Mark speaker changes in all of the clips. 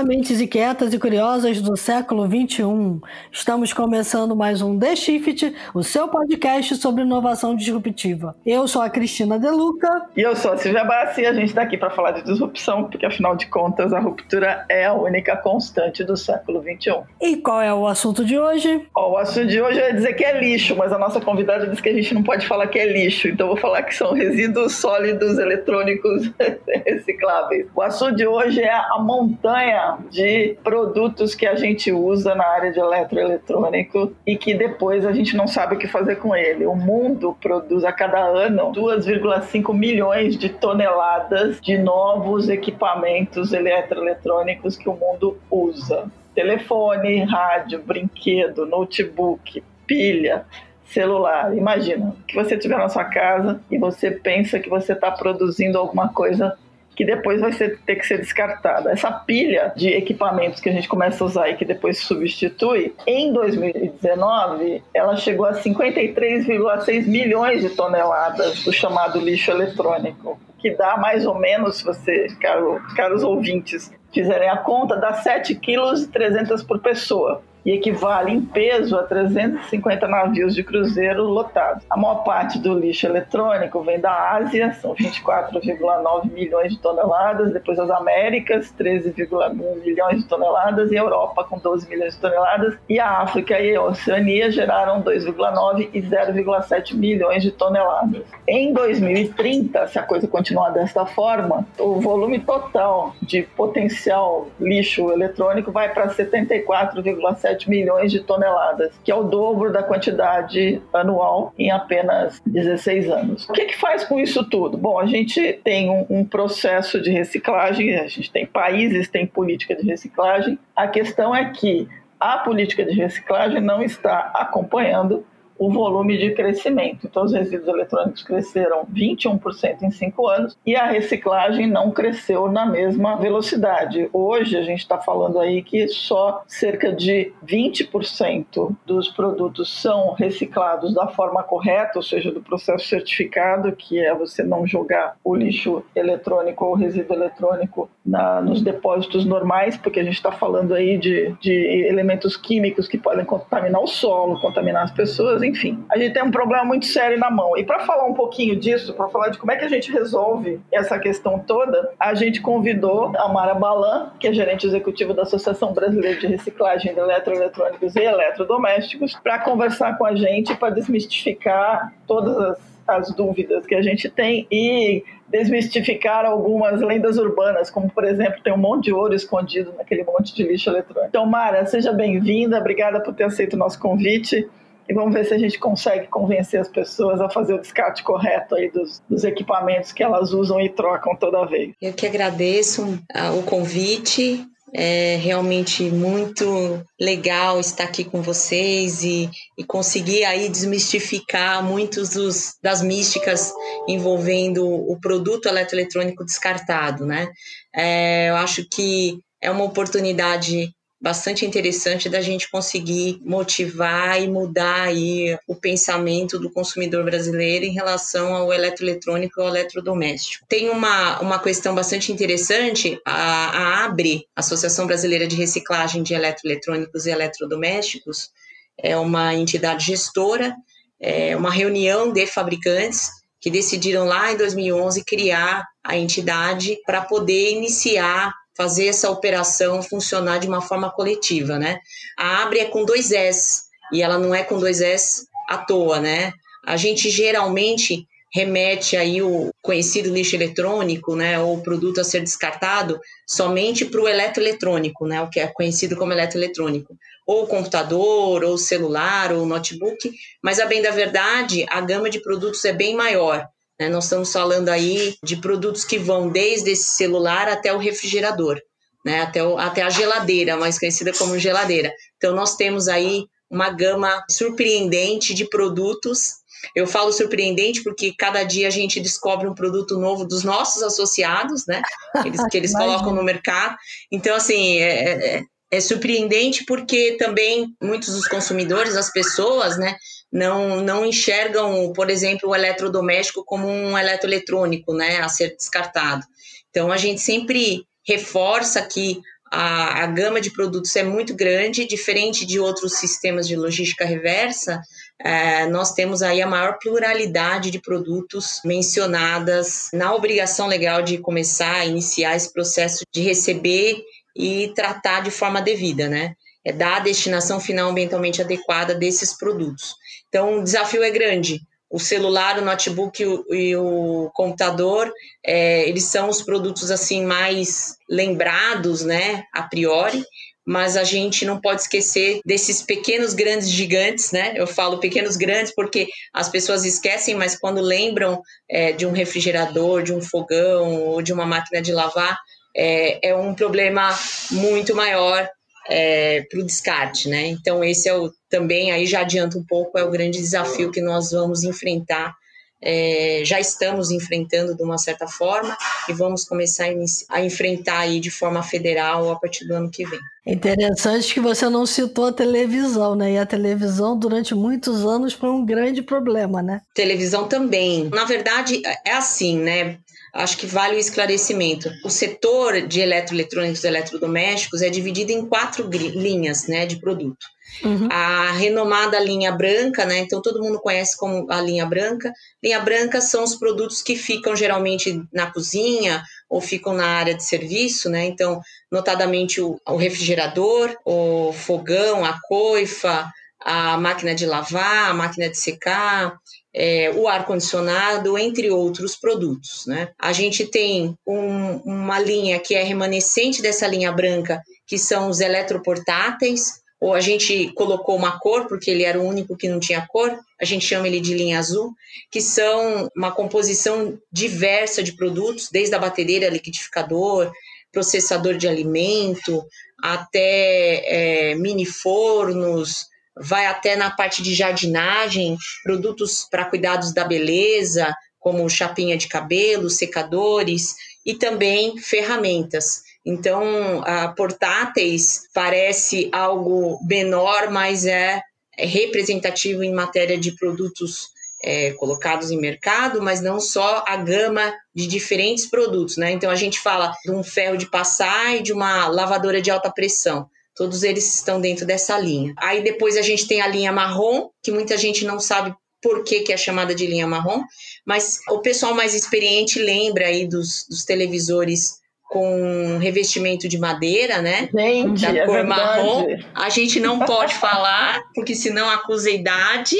Speaker 1: Olá, mentes inquietas e curiosas do século 21. Estamos começando mais um The Shift, o seu podcast sobre inovação disruptiva. Eu sou a Cristina Deluca.
Speaker 2: E eu sou a Silvia Bassi e a gente está aqui para falar de disrupção, porque afinal de contas a ruptura é a única constante do século 21.
Speaker 1: E qual é o assunto de hoje?
Speaker 2: o assunto de hoje é dizer que é lixo, mas a nossa convidada disse que a gente não pode falar que é lixo, então vou falar que são resíduos sólidos eletrônicos recicláveis. O assunto de hoje é a montanha de produtos que a gente usa na área de eletroeletrônico e que depois a gente não sabe o que fazer com ele. O mundo produz a cada ano 2,5 milhões de toneladas de novos equipamentos eletroeletrônicos que o mundo usa. Telefone, rádio, brinquedo, notebook, pilha, celular. Imagina que você estiver na sua casa e você pensa que você está produzindo alguma coisa que depois vai ser, ter que ser descartada. Essa pilha de equipamentos que a gente começa a usar e que depois substitui, em 2019, ela chegou a 53,6 milhões de toneladas do chamado lixo eletrônico, que dá mais ou menos, se você, caro, caros ouvintes, fizerem a conta, dá 7,3 kg por pessoa e equivale em peso a 350 navios de cruzeiro lotados. A maior parte do lixo eletrônico vem da Ásia, são 24,9 milhões de toneladas, depois as Américas, 13,1 milhões de toneladas, e a Europa com 12 milhões de toneladas, e a África e a Oceania geraram 2,9 e 0,7 milhões de toneladas. Em 2030, se a coisa continuar desta forma, o volume total de potencial lixo eletrônico vai para 74,7 17 milhões de toneladas, que é o dobro da quantidade anual em apenas 16 anos. O que, que faz com isso tudo? Bom, a gente tem um, um processo de reciclagem, a gente tem países, tem política de reciclagem. A questão é que a política de reciclagem não está acompanhando o volume de crescimento. Então, os resíduos eletrônicos cresceram 21% em cinco anos e a reciclagem não cresceu na mesma velocidade. Hoje, a gente está falando aí que só cerca de 20% dos produtos são reciclados da forma correta, ou seja, do processo certificado, que é você não jogar o lixo eletrônico ou resíduo eletrônico na, nos depósitos normais, porque a gente está falando aí de, de elementos químicos que podem contaminar o solo, contaminar as pessoas, enfim, a gente tem um problema muito sério na mão. E para falar um pouquinho disso, para falar de como é que a gente resolve essa questão toda, a gente convidou a Mara Balan, que é gerente executivo da Associação Brasileira de Reciclagem de Eletroeletrônicos e Eletrodomésticos, para conversar com a gente, para desmistificar todas as as dúvidas que a gente tem e desmistificar algumas lendas urbanas, como por exemplo, tem um monte de ouro escondido naquele monte de lixo eletrônico. Então, Mara, seja bem-vinda, obrigada por ter aceito o nosso convite e vamos ver se a gente consegue convencer as pessoas a fazer o descarte correto aí dos, dos equipamentos que elas usam e trocam toda vez.
Speaker 3: Eu que agradeço ah, o convite. É realmente muito legal estar aqui com vocês e, e conseguir aí desmistificar muitos dos, das místicas envolvendo o produto eletroeletrônico descartado, né? É, eu acho que é uma oportunidade bastante interessante da gente conseguir motivar e mudar aí o pensamento do consumidor brasileiro em relação ao eletroeletrônico e ao eletrodoméstico. Tem uma, uma questão bastante interessante, a, a ABRE, Associação Brasileira de Reciclagem de Eletroeletrônicos e Eletrodomésticos, é uma entidade gestora, é uma reunião de fabricantes que decidiram lá em 2011 criar a entidade para poder iniciar fazer essa operação funcionar de uma forma coletiva, né? A Abre é com dois S e ela não é com dois S à toa, né? A gente geralmente remete aí o conhecido lixo eletrônico, né, ou produto a ser descartado, somente para o eletroeletrônico, né, o que é conhecido como eletroeletrônico, ou computador, ou celular, ou notebook, mas a bem da verdade, a gama de produtos é bem maior. Né? Nós estamos falando aí de produtos que vão desde esse celular até o refrigerador, né? até, o, até a geladeira, mais conhecida como geladeira. Então, nós temos aí uma gama surpreendente de produtos. Eu falo surpreendente porque cada dia a gente descobre um produto novo dos nossos associados, né? Eles, que eles colocam no mercado. Então, assim, é, é, é surpreendente porque também muitos dos consumidores, as pessoas, né, não, não enxergam, por exemplo, o eletrodoméstico como um eletroeletrônico, né, a ser descartado. Então, a gente sempre reforça que a, a gama de produtos é muito grande, diferente de outros sistemas de logística reversa, é, nós temos aí a maior pluralidade de produtos mencionadas na obrigação legal de começar a iniciar esse processo de receber e tratar de forma devida, né? É dar a destinação final ambientalmente adequada desses produtos. Então, o desafio é grande. O celular, o notebook e o, e o computador, é, eles são os produtos assim mais lembrados, né, a priori, mas a gente não pode esquecer desses pequenos grandes gigantes, né? Eu falo pequenos grandes porque as pessoas esquecem, mas quando lembram é, de um refrigerador, de um fogão ou de uma máquina de lavar, é, é um problema muito maior é, para o descarte, né? Então esse é o também aí já adianta um pouco é o grande desafio que nós vamos enfrentar é, já estamos enfrentando de uma certa forma e vamos começar a, a, enfrentar aí de forma federal a partir do ano que vem.
Speaker 1: Interessante que você não citou a televisão, né? E a televisão durante muitos anos foi um grande problema, né?
Speaker 3: Televisão também. Na verdade, é assim, né? Acho que vale o esclarecimento. O setor de eletroeletrônicos e eletrodomésticos é dividido em quatro linhas né, de produto. Uhum. A renomada linha branca, né? Então todo mundo conhece como a linha branca. Linha branca são os produtos que ficam geralmente na cozinha ou ficam na área de serviço, né? Então, notadamente o, o refrigerador, o fogão, a coifa, a máquina de lavar, a máquina de secar, é, o ar-condicionado, entre outros produtos. Né? A gente tem um, uma linha que é remanescente dessa linha branca, que são os eletroportáteis, ou a gente colocou uma cor, porque ele era o único que não tinha cor, a gente chama ele de linha azul, que são uma composição diversa de produtos, desde a batedeira, liquidificador, processador de alimento, até é, mini fornos, vai até na parte de jardinagem, produtos para cuidados da beleza, como chapinha de cabelo, secadores e também ferramentas. Então, portáteis parece algo menor, mas é, é representativo em matéria de produtos é, colocados em mercado, mas não só a gama de diferentes produtos, né? Então a gente fala de um ferro de passar e de uma lavadora de alta pressão. Todos eles estão dentro dessa linha. Aí depois a gente tem a linha marrom, que muita gente não sabe por que, que é chamada de linha marrom, mas o pessoal mais experiente lembra aí dos, dos televisores com revestimento de madeira, né?
Speaker 2: Gente,
Speaker 3: da
Speaker 2: é
Speaker 3: cor
Speaker 2: verdade.
Speaker 3: marrom. A gente não pode falar, porque senão acusa idade,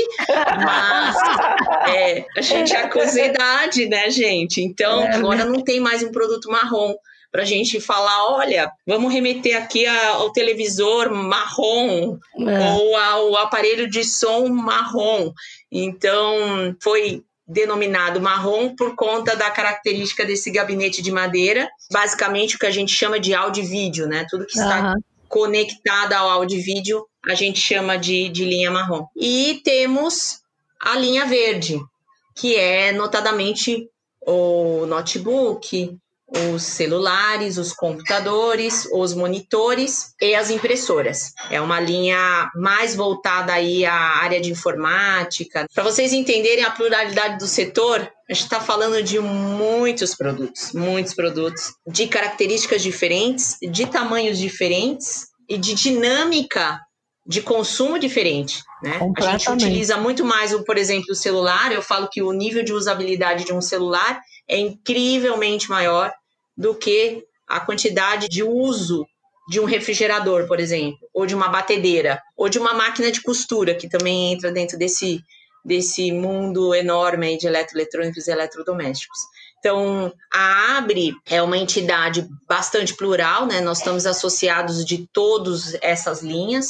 Speaker 3: mas é, a gente acusa idade, né, gente? Então, é, agora não tem mais um produto marrom para a gente falar, olha, vamos remeter aqui ao televisor marrom é. ou ao aparelho de som marrom. Então, foi denominado marrom por conta da característica desse gabinete de madeira, basicamente o que a gente chama de áudio e vídeo, né? Tudo que está uhum. conectado ao áudio e vídeo a gente chama de, de linha marrom. E temos a linha verde, que é notadamente o notebook, os celulares, os computadores, os monitores e as impressoras. É uma linha mais voltada aí à área de informática. Para vocês entenderem a pluralidade do setor, a gente está falando de muitos produtos, muitos produtos, de características diferentes, de tamanhos diferentes e de dinâmica de consumo diferente. Né? A gente utiliza muito mais, por exemplo, o celular. Eu falo que o nível de usabilidade de um celular é incrivelmente maior do que a quantidade de uso de um refrigerador, por exemplo, ou de uma batedeira, ou de uma máquina de costura, que também entra dentro desse, desse mundo enorme de eletroeletrônicos e eletrodomésticos. Então, a Abre é uma entidade bastante plural, né? Nós estamos associados de todas essas linhas.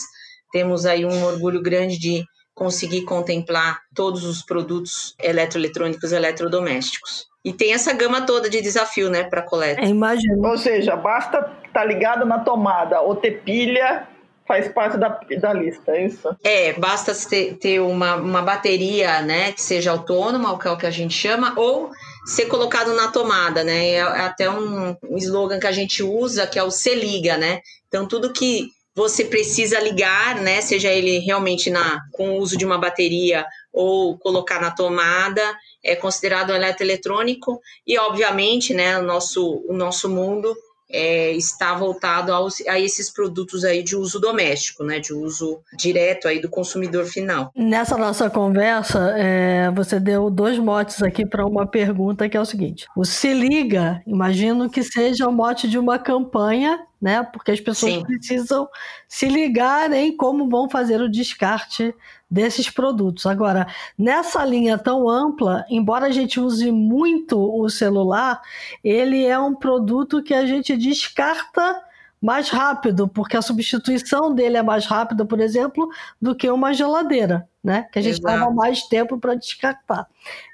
Speaker 3: Temos aí um orgulho grande de conseguir contemplar todos os produtos eletroeletrônicos e eletrodomésticos. E tem essa gama toda de desafio, né, para coleta.
Speaker 1: É, imagino.
Speaker 2: Ou seja, basta estar tá ligado na tomada ou ter pilha faz parte da, da lista, é isso?
Speaker 3: É, basta ter, ter uma, uma bateria, né, que seja autônoma, que é o que a gente chama, ou ser colocado na tomada, né? É até um, um slogan que a gente usa, que é o se liga, né? Então, tudo que você precisa ligar, né, seja ele realmente na, com o uso de uma bateria ou colocar na tomada, é considerado um eletroeletrônico e, obviamente, né, o nosso, o nosso mundo é, está voltado aos, a esses produtos aí de uso doméstico, né, de uso direto aí do consumidor final.
Speaker 1: Nessa nossa conversa, é, você deu dois motes aqui para uma pergunta que é o seguinte: o se liga, imagino que seja o mote de uma campanha né? Porque as pessoas Sim. precisam se ligar em como vão fazer o descarte desses produtos. Agora, nessa linha tão ampla, embora a gente use muito o celular, ele é um produto que a gente descarta mais rápido, porque a substituição dele é mais rápida, por exemplo, do que uma geladeira né? Que a gente leva mais tempo para descartar.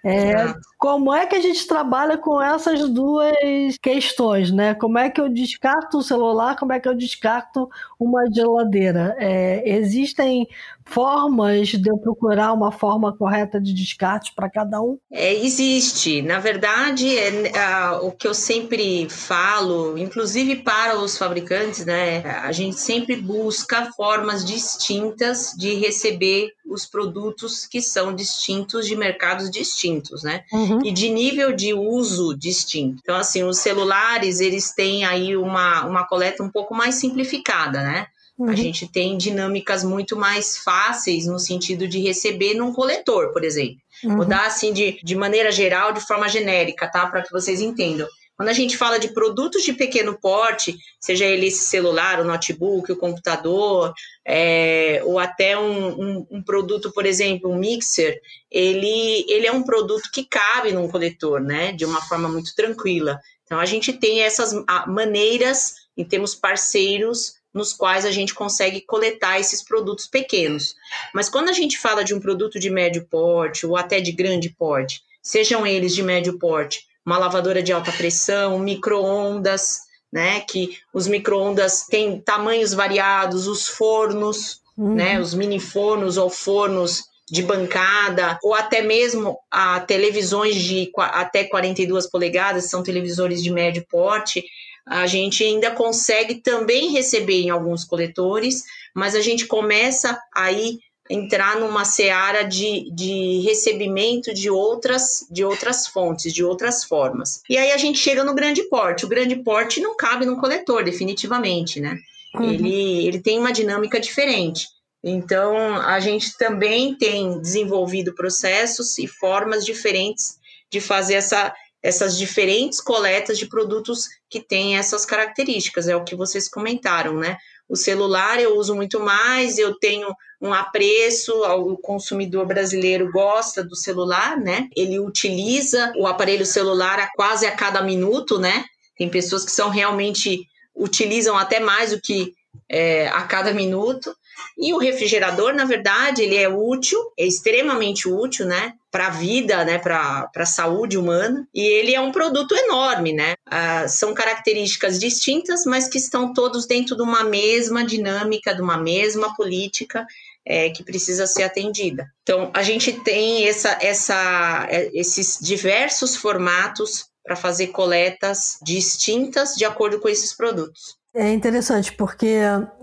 Speaker 1: É, como é que a gente trabalha com essas duas questões, né? Como é que eu descarto o celular, como é que eu descarto uma geladeira? É, existem formas de eu procurar uma forma correta de descarte para cada um?
Speaker 3: É, existe. Na verdade, é, o que eu sempre falo, inclusive para os fabricantes, né? A gente sempre busca formas distintas de receber os produtos que são distintos de mercados distintos, né? Uhum. E de nível de uso distinto. Então, assim, os celulares, eles têm aí uma, uma coleta um pouco mais simplificada, né? Uhum. A gente tem dinâmicas muito mais fáceis no sentido de receber num coletor, por exemplo. Uhum. Vou dar assim de, de maneira geral, de forma genérica, tá? Para que vocês entendam. Quando a gente fala de produtos de pequeno porte, seja ele esse celular, o notebook, o computador, é, ou até um, um, um, produto, por exemplo, um mixer, ele, ele é um produto que cabe num coletor, né? De uma forma muito tranquila. Então, a gente tem essas maneiras, em termos parceiros, nos quais a gente consegue coletar esses produtos pequenos. Mas quando a gente fala de um produto de médio porte ou até de grande porte, sejam eles de médio porte, uma lavadora de alta pressão, micro-ondas, né? Que os micro-ondas têm tamanhos variados, os fornos, uhum. né? Os mini fornos ou fornos de bancada, ou até mesmo a televisões de até 42 polegadas, são televisores de médio porte, a gente ainda consegue também receber em alguns coletores, mas a gente começa aí entrar numa seara de, de recebimento de outras, de outras fontes, de outras formas. E aí a gente chega no grande porte. O grande porte não cabe no coletor, definitivamente, né? Uhum. Ele, ele tem uma dinâmica diferente. Então, a gente também tem desenvolvido processos e formas diferentes de fazer essa, essas diferentes coletas de produtos que têm essas características, é o que vocês comentaram, né? O celular eu uso muito mais, eu tenho um apreço, o consumidor brasileiro gosta do celular, né? Ele utiliza o aparelho celular a quase a cada minuto, né? Tem pessoas que são realmente utilizam até mais do que é, a cada minuto. E o refrigerador, na verdade, ele é útil, é extremamente útil, né? Para a vida, né? Para a saúde humana. E ele é um produto enorme, né? Ah, são características distintas, mas que estão todos dentro de uma mesma dinâmica, de uma mesma política. É, que precisa ser atendida. Então, a gente tem essa, essa, é, esses diversos formatos para fazer coletas distintas de acordo com esses produtos.
Speaker 1: É interessante, porque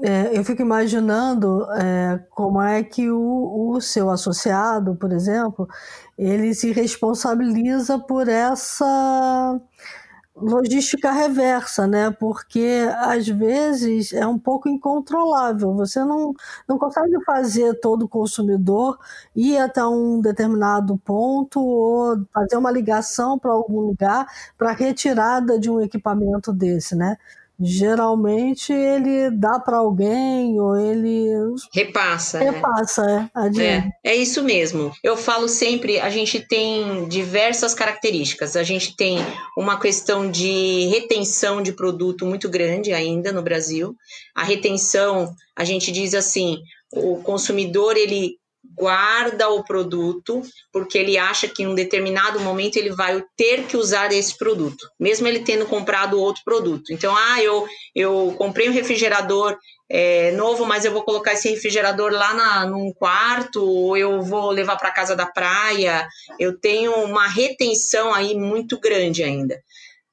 Speaker 1: é, eu fico imaginando é, como é que o, o, seu associado, por exemplo, ele se responsabiliza por essa logística reversa, né? Porque às vezes é um pouco incontrolável. Você não, não consegue fazer todo consumidor ir até um determinado ponto ou fazer uma ligação para algum lugar para retirada de um equipamento desse, né? Geralmente ele dá para alguém ou ele
Speaker 3: repassa
Speaker 1: né? repassa
Speaker 3: né? é, é isso mesmo eu falo sempre a gente tem diversas características a gente tem uma questão de retenção de produto muito grande ainda no Brasil a retenção a gente diz assim o consumidor ele guarda o produto porque ele acha que em um determinado momento ele vai ter que usar esse produto, mesmo ele tendo comprado outro produto. Então, ah, eu, eu comprei um refrigerador é, novo, mas eu vou colocar esse refrigerador lá na, num quarto, ou eu vou levar para casa da praia. Eu tenho uma retenção aí muito grande ainda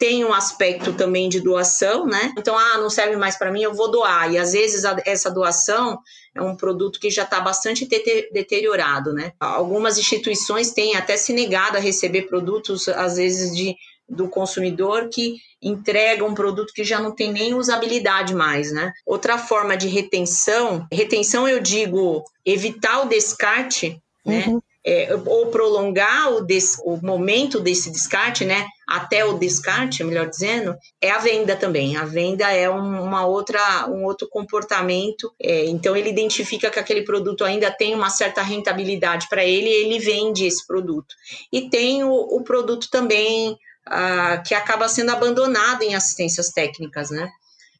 Speaker 3: tem um aspecto também de doação, né? Então, ah, não serve mais para mim, eu vou doar. E às vezes a, essa doação é um produto que já está bastante deteriorado, né? Algumas instituições têm até se negado a receber produtos, às vezes, de do consumidor que entrega um produto que já não tem nem usabilidade mais, né? Outra forma de retenção, retenção eu digo evitar o descarte, né? Uhum é, ou prolongar o, des, o momento desse descarte, né, até o descarte, melhor dizendo, é a venda também. A venda é um, uma outra, um outro comportamento. É, então ele identifica que aquele produto ainda tem uma certa rentabilidade para ele, e ele vende esse produto. E tem o, o produto também ah, que acaba sendo abandonado em assistências técnicas, né?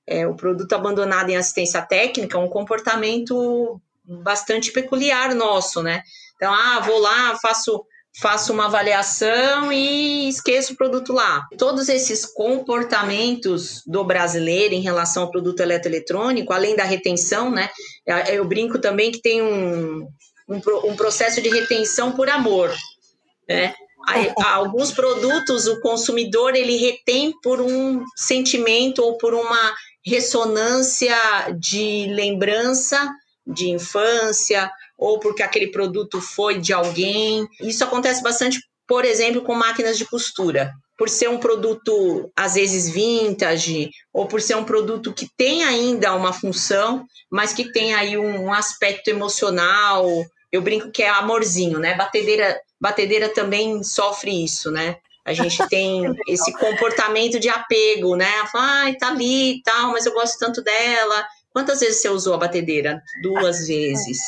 Speaker 3: É, o produto abandonado em assistência técnica é um comportamento bastante peculiar nosso, né? Então, ah, vou lá, faço faço uma avaliação e esqueço o produto lá. Todos esses comportamentos do brasileiro em relação ao produto eletroeletrônico, além da retenção, né? Eu brinco também que tem um, um, um processo de retenção por amor, né? Alguns produtos o consumidor ele retém por um sentimento ou por uma ressonância de lembrança de infância ou porque aquele produto foi de alguém. Isso acontece bastante, por exemplo, com máquinas de costura. Por ser um produto, às vezes, vintage, ou por ser um produto que tem ainda uma função, mas que tem aí um aspecto emocional. Eu brinco que é amorzinho, né? Batedeira, batedeira também sofre isso, né? A gente tem esse comportamento de apego, né? Ai, tá ali e tal, mas eu gosto tanto dela. Quantas vezes você usou a batedeira? Duas vezes,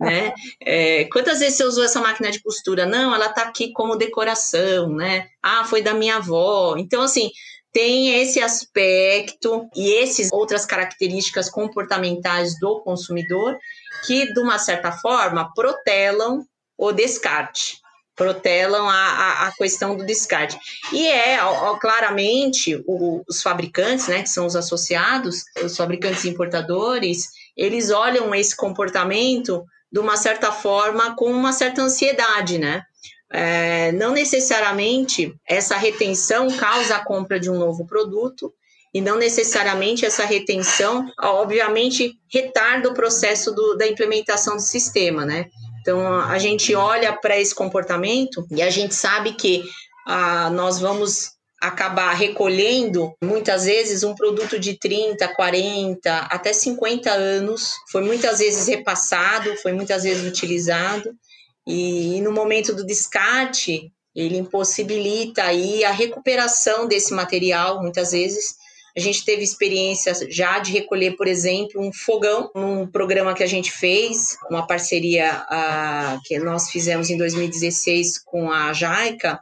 Speaker 3: né? É, quantas vezes você usou essa máquina de costura? Não, ela está aqui como decoração, né? Ah, foi da minha avó. Então, assim, tem esse aspecto e essas outras características comportamentais do consumidor que, de uma certa forma, protelam o descarte protelam a, a, a, questão do descarte. E é, ó, claramente, o, os fabricantes, né, que são os associados, os fabricantes importadores, eles olham esse comportamento de uma certa forma com uma certa ansiedade, né? É, não necessariamente essa retenção causa a compra de um novo produto, e não necessariamente essa retenção, obviamente, retarda o processo do, da implementação do sistema, né? Então, a gente olha para esse comportamento e a gente sabe que ah, nós vamos acabar recolhendo muitas vezes um produto de 30, 40, até 50 anos, foi muitas vezes repassado, foi muitas vezes utilizado, e, e no momento do descarte, ele impossibilita aí a recuperação desse material, muitas vezes, a gente teve experiência já de recolher, por exemplo, um fogão, num programa que a gente fez, uma parceria que nós fizemos em 2016 com a Jaica.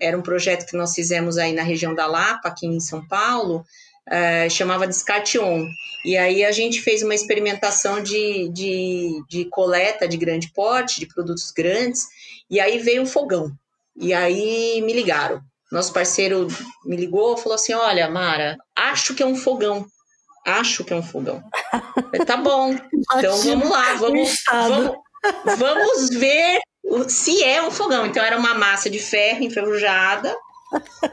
Speaker 3: Era um projeto que nós fizemos aí na região da Lapa, aqui em São Paulo, uh, chamava Descarte On. E aí a gente fez uma experimentação de, de, de coleta de grande porte, de produtos grandes, e aí veio um fogão. E aí me ligaram nosso parceiro me ligou e falou assim: Olha, Mara, acho que é um fogão. Acho que é um fogão. Falei, tá bom, então vamos lá, vamos, vamos, vamos ver se é um fogão. Então era uma massa de ferro enferrujada.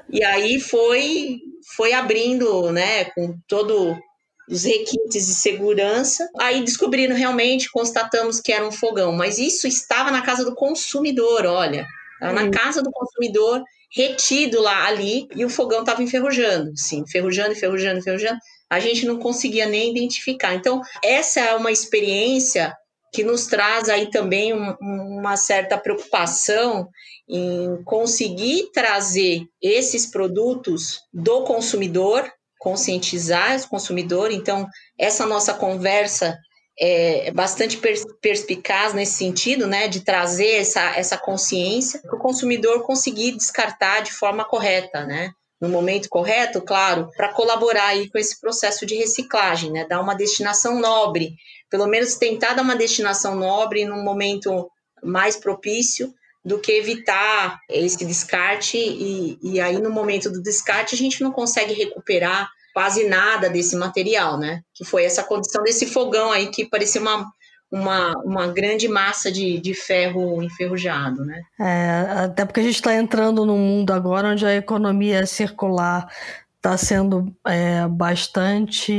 Speaker 3: E aí foi foi abrindo, né, com todo os requintes de segurança. Aí descobriram realmente, constatamos que era um fogão, mas isso estava na casa do consumidor, olha. Estava na casa do consumidor retido lá ali e o fogão estava enferrujando, sim, enferrujando, enferrujando, enferrujando. A gente não conseguia nem identificar. Então, essa é uma experiência que nos traz aí também um, uma certa preocupação em conseguir trazer esses produtos do consumidor, conscientizar o consumidor. Então, essa nossa conversa é, bastante perspicaz nesse sentido, né, de trazer essa, essa consciência para o consumidor conseguir descartar de forma correta, né, no momento correto, claro, para colaborar aí com esse processo de reciclagem, né, dar uma destinação nobre, pelo menos tentar dar uma destinação nobre num momento mais propício do que evitar esse descarte e, e aí no momento do descarte a gente não consegue recuperar quase nada desse material, né? Que foi essa condição desse fogão aí que parecia uma, uma, uma grande massa de, de ferro enferrujado, né?
Speaker 1: É, até porque a gente está entrando num mundo agora onde a economia circular está sendo é, bastante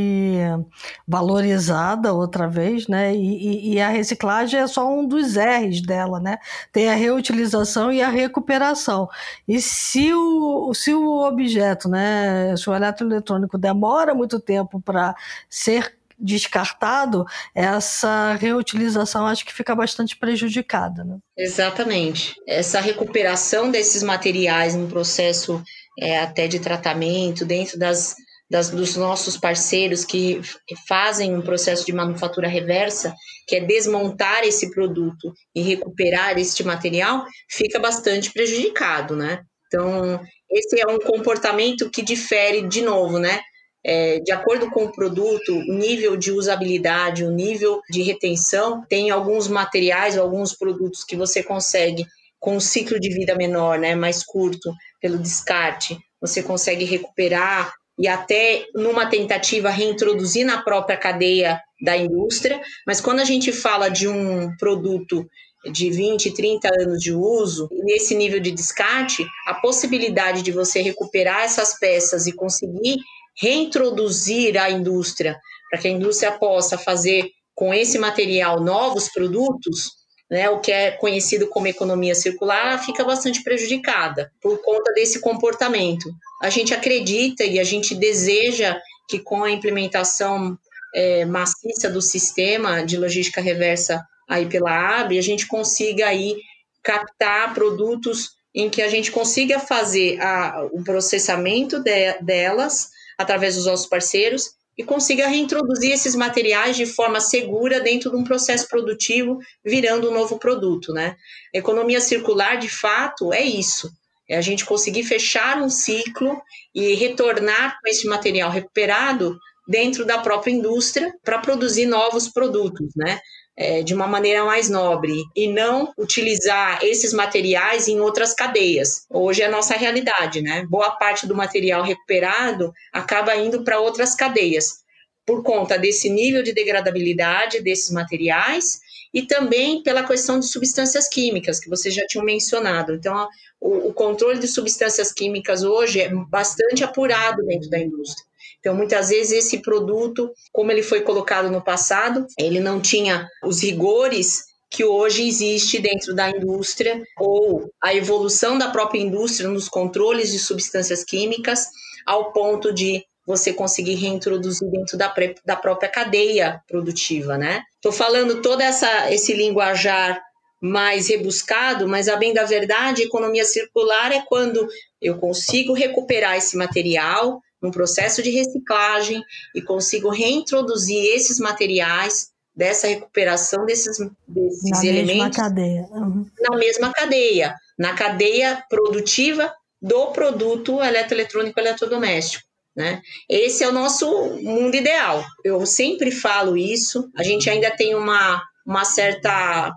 Speaker 1: valorizada outra vez, né? E, e, a reciclagem é só um dos R's dela, né? Tem a reutilização e a recuperação. E se o, se o objeto, né, se o eletroeletrônico demora muito tempo para ser descartado, essa reutilização acho que fica bastante prejudicada. Né?
Speaker 3: Exatamente. Essa recuperação desses materiais no processo é, até de tratamento, dentro das, das, dos nossos parceiros que fazem um processo de manufatura reversa, que é desmontar esse produto e recuperar este material, fica bastante prejudicado, né? Então, esse é um comportamento que difere, de novo, né? É, de acordo com o produto, o nível de usabilidade, o nível de retenção, tem alguns materiais, alguns produtos que você consegue com um ciclo de vida menor, né, mais curto, pelo descarte, você consegue recuperar e até numa tentativa reintroduzir na própria cadeia da indústria, mas quando a gente fala de um produto de 20, 30 anos de uso, nesse nível de descarte, a possibilidade de você recuperar essas peças e conseguir reintroduzir a indústria, para que a indústria possa fazer com esse material novos produtos, né, o que é conhecido como economia circular, fica bastante prejudicada por conta desse comportamento. A gente acredita e a gente deseja que com a implementação é, maciça do sistema de logística reversa aí pela AB, a gente consiga aí captar produtos em que a gente consiga fazer a, o processamento de, delas através dos nossos parceiros e consiga reintroduzir esses materiais de forma segura dentro de um processo produtivo, virando um novo produto, né? A economia circular, de fato, é isso. É a gente conseguir fechar um ciclo e retornar com esse material recuperado dentro da própria indústria para produzir novos produtos, né? É, de uma maneira mais nobre e não utilizar esses materiais em outras cadeias. Hoje é a nossa realidade, né? Boa parte do material recuperado acaba indo para outras cadeias por conta desse nível de degradabilidade desses materiais e também pela questão de substâncias químicas, que vocês já tinham mencionado. Então, o, o controle de substâncias químicas hoje é bastante apurado dentro da indústria. Então, muitas vezes, esse produto, como ele foi colocado no passado, ele não tinha os rigores que hoje existe dentro da indústria, ou a evolução da própria indústria nos controles de substâncias químicas, ao ponto de você conseguir reintroduzir dentro da, da própria cadeia produtiva, né? Estou falando todo essa, esse linguajar mais rebuscado, mas a bem da verdade, economia circular é quando eu consigo recuperar esse material, um processo de reciclagem e consigo reintroduzir esses materiais dessa recuperação desses, desses
Speaker 1: na
Speaker 3: elementos
Speaker 1: mesma cadeia. Uhum.
Speaker 3: na mesma cadeia, na cadeia produtiva do produto eletroeletrônico eletrodoméstico. Né? Esse é o nosso mundo ideal. Eu sempre falo isso. A gente ainda tem uma, uma certa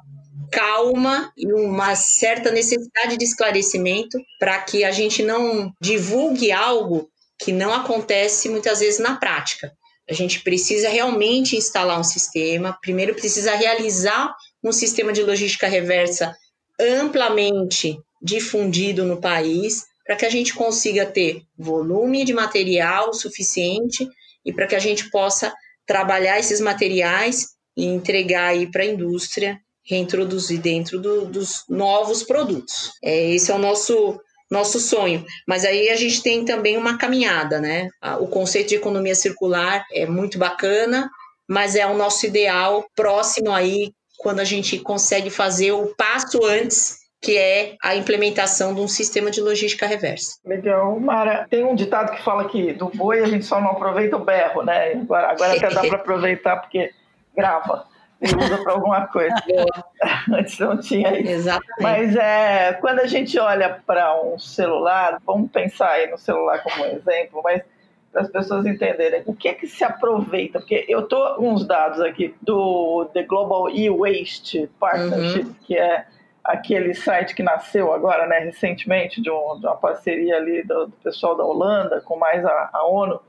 Speaker 3: calma e uma certa necessidade de esclarecimento para que a gente não divulgue algo que não acontece muitas vezes na prática. A gente precisa realmente instalar um sistema, primeiro precisa realizar um sistema de logística reversa amplamente difundido no país, para que a gente consiga ter volume de material suficiente e para que a gente possa trabalhar esses materiais e entregar aí para a indústria, reintroduzir dentro do, dos novos produtos. É, esse é o nosso nosso sonho. Mas aí a gente tem também uma caminhada, né? O conceito de economia circular é muito bacana, mas é o nosso ideal próximo aí quando a gente consegue fazer o passo antes que é a implementação de um sistema de logística reversa.
Speaker 2: Legal, Mara. Tem um ditado que fala que do boi a gente só não aproveita o berro, né? Agora, agora até dá para aproveitar porque grava e usa para alguma coisa. Antes não tinha isso.
Speaker 3: Exatamente.
Speaker 2: Mas é, quando a gente olha para um celular, vamos pensar aí no celular como exemplo, mas para as pessoas entenderem o que é que se aproveita, porque eu estou com uns dados aqui do The Global E-Waste Partnership, uhum. que é aquele site que nasceu agora, né, recentemente, de, um, de uma parceria ali do, do, pessoal da Holanda com mais a, a ONU,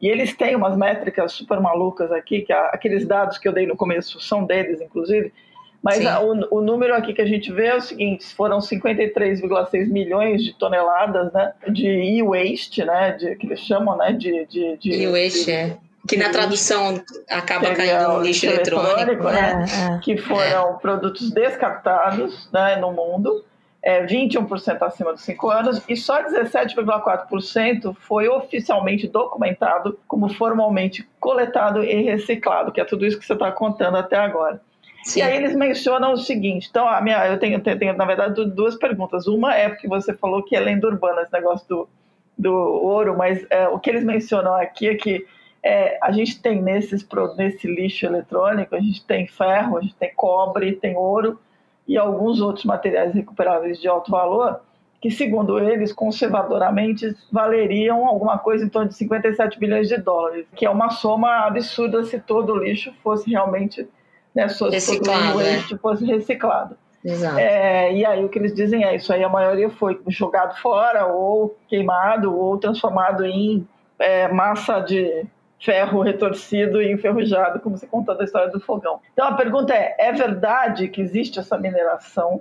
Speaker 2: e eles têm umas métricas super malucas aqui, que aqueles dados que eu dei no começo são deles, inclusive, Mas a, o, o, número aqui que a gente vê é o seguinte: foram 53,6 milhões de toneladas né, de e-waste, né, de, que eles chamam né, de. de, de
Speaker 3: e-waste, é. Que na tradução acaba caindo no lixo eletrônico, né?
Speaker 2: É, é. Que foram é. produtos descartados né, no mundo. É, 21% acima dos 5 anos e só 17,4% foi oficialmente documentado como formalmente coletado e reciclado, que é tudo isso que você está contando até agora. Sim. E aí eles mencionam o seguinte, então a minha, eu tenho, tenho, na verdade duas perguntas. Uma é porque você falou que é lenda urbana esse negócio do, do ouro, mas é, o que eles mencionam aqui é que é, a gente tem nesses, nesse lixo eletrônico, a gente tem ferro, a gente tem cobre, tem ouro e alguns outros materiais recuperáveis de alto valor, que segundo eles, conservadoramente, valeriam alguma coisa em torno de 57 bilhões de dólares, que é uma soma absurda se todo o lixo fosse realmente né, se
Speaker 3: reciclado,
Speaker 2: é. fosse reciclado. Exato. É, e aí o que eles dizem é isso aí a maioria foi jogado fora ou queimado ou transformado em é, massa de ferro retorcido e enferrujado, como você contou da história do fogão. Então a pergunta é: é verdade que existe essa mineração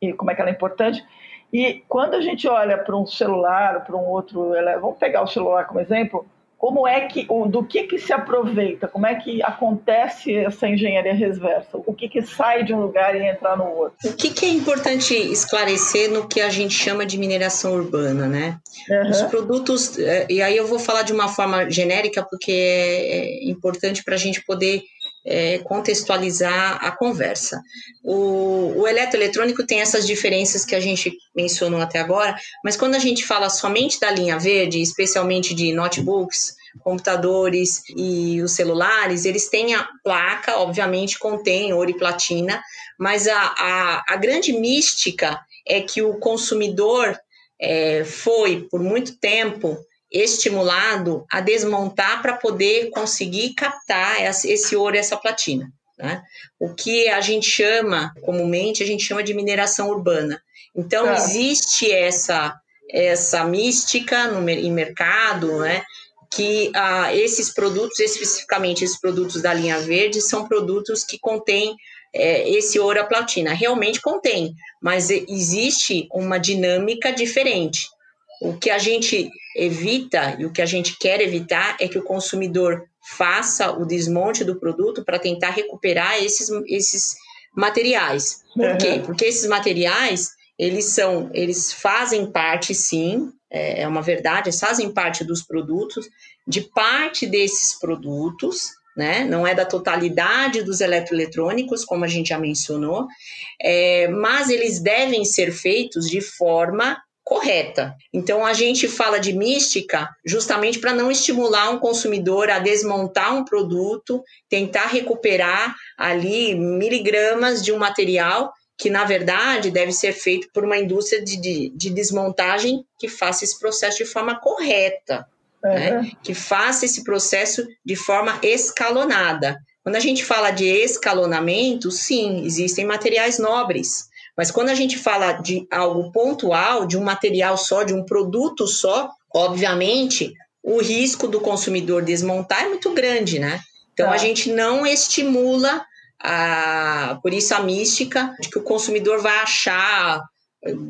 Speaker 2: e como é que ela é importante? E quando a gente olha para um celular, para um outro, vamos pegar o celular como exemplo, como é que, do que que se aproveita, como é que acontece essa engenharia reversa, o que que sai de um lugar e entra no outro.
Speaker 3: O que, que é importante esclarecer no que a gente chama de mineração urbana, né? Uhum. Os produtos, é, e aí eu vou falar de uma forma genérica porque é, é importante para a gente poder é, contextualizar a conversa. O, o eletroeletrônico tem essas diferenças que a gente mencionou até agora, mas quando a gente fala somente da linha verde, especialmente de notebooks, computadores e os celulares, eles têm a placa, obviamente contém ouro e platina, mas a, a, a grande mística é que o consumidor é, foi, por muito tempo, estimulado a desmontar para poder conseguir captar esse ouro e essa platina. Né? O que a gente chama, comumente, a gente chama de mineração urbana. Então, é. existe essa, essa mística no, em mercado, né? que ah, esses produtos, especificamente esses produtos da linha verde, são produtos que contêm é, esse ouro a platina. Realmente contém, mas existe uma dinâmica diferente. O que a gente evita e o que a gente quer evitar é que o consumidor faça o desmonte do produto para tentar recuperar esses, esses materiais. Por uhum. quê? Porque esses materiais, eles são, eles fazem parte, sim, é, é uma verdade, eles fazem parte dos produtos, de parte desses produtos, né? Não é da totalidade dos eletroeletrônicos, como a gente já mencionou, é, mas eles devem ser feitos de forma correta. Então a gente fala de mística justamente para não estimular um consumidor a desmontar um produto, tentar recuperar ali miligramas de um material que na verdade deve ser feito por uma indústria de, de, de desmontagem que faça esse processo de forma correta, uhum. né? que faça esse processo de forma escalonada. Quando a gente fala de escalonamento, sim, existem materiais nobres mas quando a gente fala de algo pontual, de um material só, de um produto só, obviamente o risco do consumidor desmontar é muito grande, né? Então a tá. gente não estimula a, por isso a mística de que o consumidor vai achar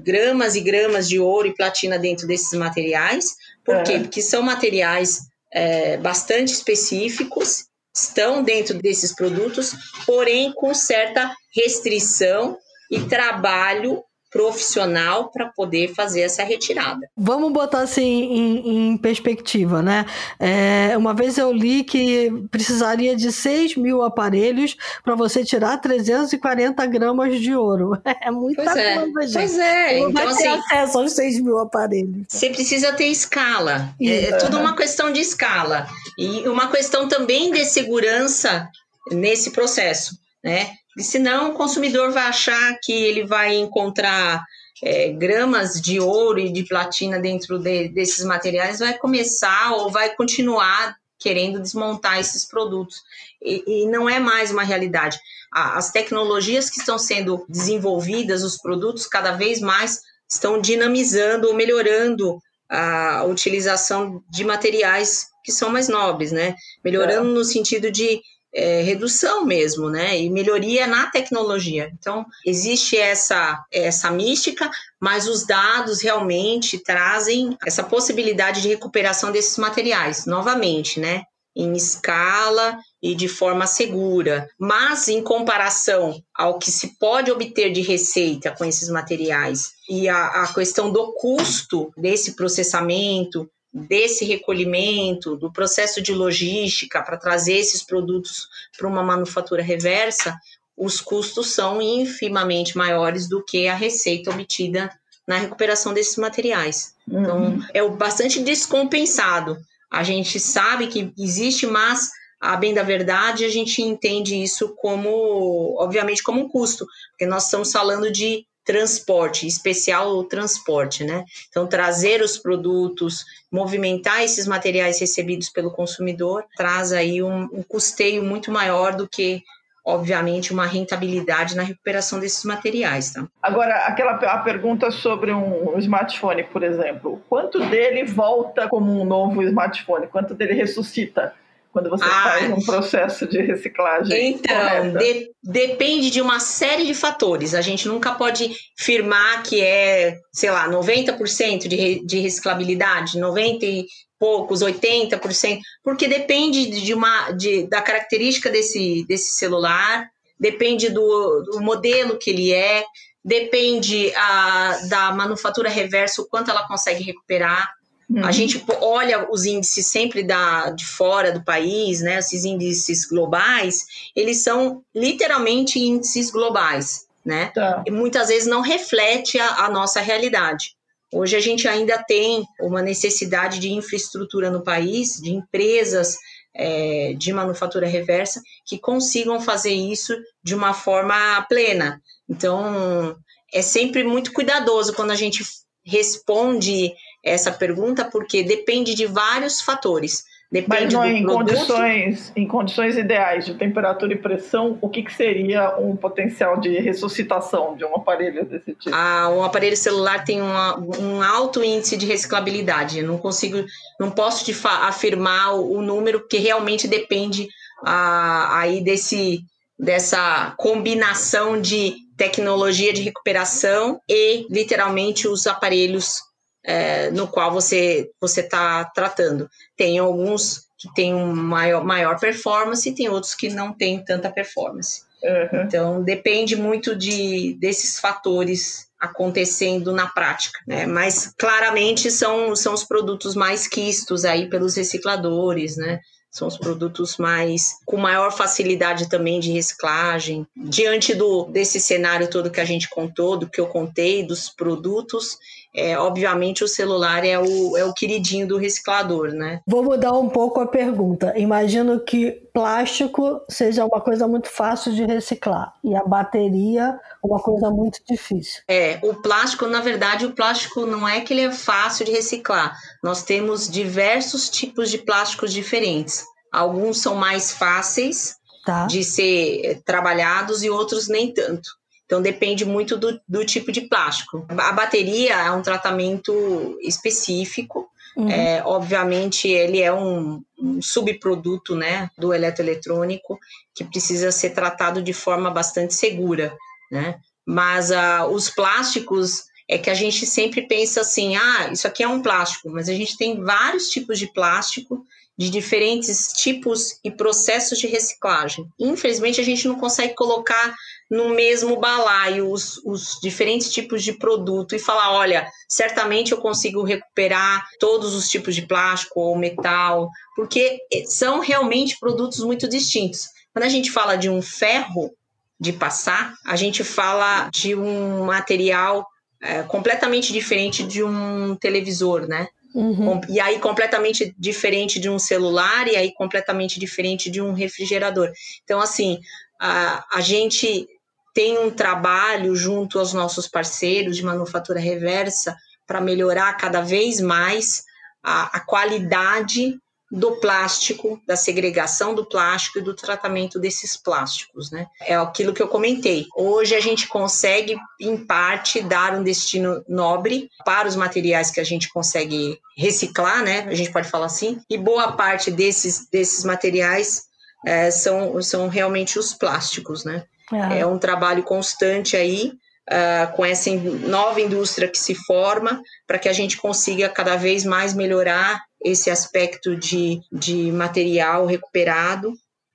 Speaker 3: gramas e gramas de ouro e platina dentro desses materiais. Por é. quê? Porque são materiais é, bastante específicos, estão dentro desses produtos, porém com certa restrição e trabalho profissional para poder fazer essa retirada.
Speaker 1: Vamos botar assim em, em perspectiva, né? É, uma vez eu li que precisaria de 6 mil aparelhos para você tirar 340 gramas de ouro. É muita pois é. coisa, gente.
Speaker 3: Pois é.
Speaker 1: Não então, vai ter assim, acesso aos 6 mil aparelhos.
Speaker 3: Você precisa ter escala. É, é tudo uma questão de escala. E uma questão também de segurança nesse processo, né? E senão o consumidor vai achar que ele vai encontrar é, gramas de ouro e de platina dentro de, desses materiais, vai começar ou vai continuar querendo desmontar esses produtos. E, e não é mais uma realidade. As tecnologias que estão sendo desenvolvidas, os produtos cada vez mais estão dinamizando ou melhorando a utilização de materiais que são mais nobres, né? Melhorando é. no sentido de é, redução mesmo, né? E melhoria na tecnologia. Então, existe essa, essa mística, mas os dados realmente trazem essa possibilidade de recuperação desses materiais, novamente, né? Em escala e de forma segura. Mas, em comparação ao que se pode obter de receita com esses materiais e a, a questão do custo desse processamento, desse recolhimento, do processo de logística para trazer esses produtos para uma manufatura reversa, os custos são infimamente maiores do que a receita obtida na recuperação desses materiais. Então, uhum. Então, é bastante descompensado. A gente sabe que existe, mas a bem da verdade, a gente entende isso como, obviamente, como um custo, porque nós estamos falando de transporte, especial o transporte, né? Então, trazer os produtos, movimentar esses materiais recebidos pelo consumidor, traz aí um, um custeio muito maior do que obviamente, uma rentabilidade na recuperação desses materiais. Tá?
Speaker 2: Agora, aquela a pergunta sobre um smartphone, por exemplo, quanto dele volta como um novo smartphone? Quanto dele ressuscita? Quando você ah, faz um processo de reciclagem?
Speaker 3: Então, de, depende de uma série de fatores. A gente nunca pode firmar que é, sei lá, 90% de, de reciclabilidade, 90 e poucos, 80%, porque depende de uma, de, da característica desse, desse celular, depende do, do modelo que ele é, depende a, ah, da manufatura reversa, o quanto ela consegue recuperar. Uhum. A gente olha os índices sempre da, de fora do país, né? Esses índices globais, eles são literalmente índices globais, né? Tá. E muitas vezes não reflete a, a nossa realidade. Hoje a gente ainda tem uma necessidade de infraestrutura no país, de empresas é, de manufatura reversa que consigam fazer isso de uma forma plena. Então, é sempre muito cuidadoso quando a gente responde essa pergunta, porque depende de vários fatores. Depende
Speaker 2: Mas não, em, condições, em condições ideais de temperatura e pressão, o que, que seria um potencial de ressuscitação de um aparelho desse tipo?
Speaker 3: Ah, um aparelho celular tem uma, um alto índice de reciclabilidade. Eu não consigo, não posso te afirmar o, o, número, porque realmente depende ah, aí desse, dessa combinação de tecnologia de recuperação e literalmente os aparelhos é, no qual você você está tratando. Tem alguns que têm um maior, maior performance e tem outros que não têm tanta performance. Uhum. Então depende muito de desses fatores acontecendo na prática, né? Mas claramente são, são os produtos mais quistos aí pelos recicladores, né? São os produtos mais com maior facilidade também de reciclagem. Diante do desse cenário todo que a gente contou, do que eu contei, dos produtos, é, obviamente o celular é o, é o queridinho do reciclador, né?
Speaker 1: Vou mudar um pouco a pergunta. Imagino que plástico seja uma coisa muito fácil de reciclar e a bateria uma coisa muito difícil.
Speaker 3: É, o plástico, na verdade, o plástico não é que ele é fácil de reciclar. Nós temos diversos tipos de plásticos diferentes. Alguns são mais fáceis tá. de ser trabalhados e outros nem tanto. Então depende muito do, do tipo de plástico. A bateria é um tratamento específico. Uhum. É, obviamente ele é um, um, subproduto né, do eletroeletrônico que precisa ser tratado de forma bastante segura. Né? Mas uh, os plásticos é que a gente sempre pensa assim, ah, isso aqui é um plástico, mas a gente tem vários tipos de plástico de diferentes tipos e processos de reciclagem. Infelizmente, a gente não consegue colocar no mesmo balaio os, os diferentes tipos de produto e falar: olha, certamente eu consigo recuperar todos os tipos de plástico ou metal, porque são realmente produtos muito distintos. Quando a gente fala de um ferro de passar, a gente fala de um material é, completamente diferente de um televisor, né? Uhum. E aí, completamente diferente de um celular, e aí, completamente diferente de um refrigerador. Então, assim, a, gente tem um trabalho junto aos nossos parceiros de manufatura reversa para melhorar cada vez mais a, a, qualidade do plástico, da segregação do plástico e do tratamento desses plásticos, né? É aquilo que eu comentei. Hoje a gente consegue, em parte, dar um destino nobre para os materiais que a gente consegue reciclar, né? A gente pode falar assim. E boa parte desses, desses materiais é, são, são realmente os plásticos, né? É, é um trabalho constante aí, uh, com essa nova indústria que se forma, para que a gente consiga cada vez mais melhorar esse aspecto de, de material recuperado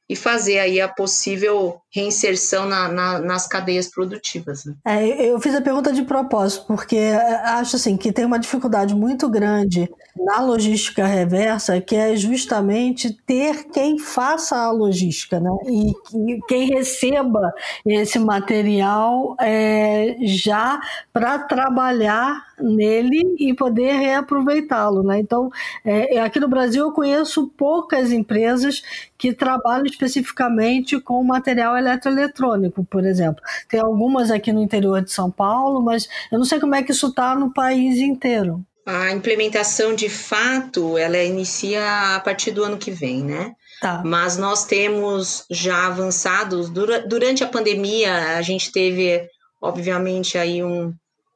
Speaker 3: e fazer aí a possível reinserção na, na, nas cadeias produtivas. Né?
Speaker 1: É, eu fiz a pergunta de propósito, porque é, acho assim que tem uma dificuldade muito grande na logística reversa, que é justamente ter quem faça a logística, né? E quem receba esse material é, já para trabalhar nele e poder reaproveitá-lo, né? Então, é, aqui no Brasil eu conheço poucas empresas que trabalham especificamente com material eletroeletrônico, por exemplo. Tem algumas aqui no interior de São Paulo, mas eu não sei como é que isso está no país inteiro.
Speaker 3: A implementação, de fato, ela inicia a partir do ano que vem, né? Tá. Mas nós temos já avançados. Durante a pandemia, a gente teve, obviamente, aí um,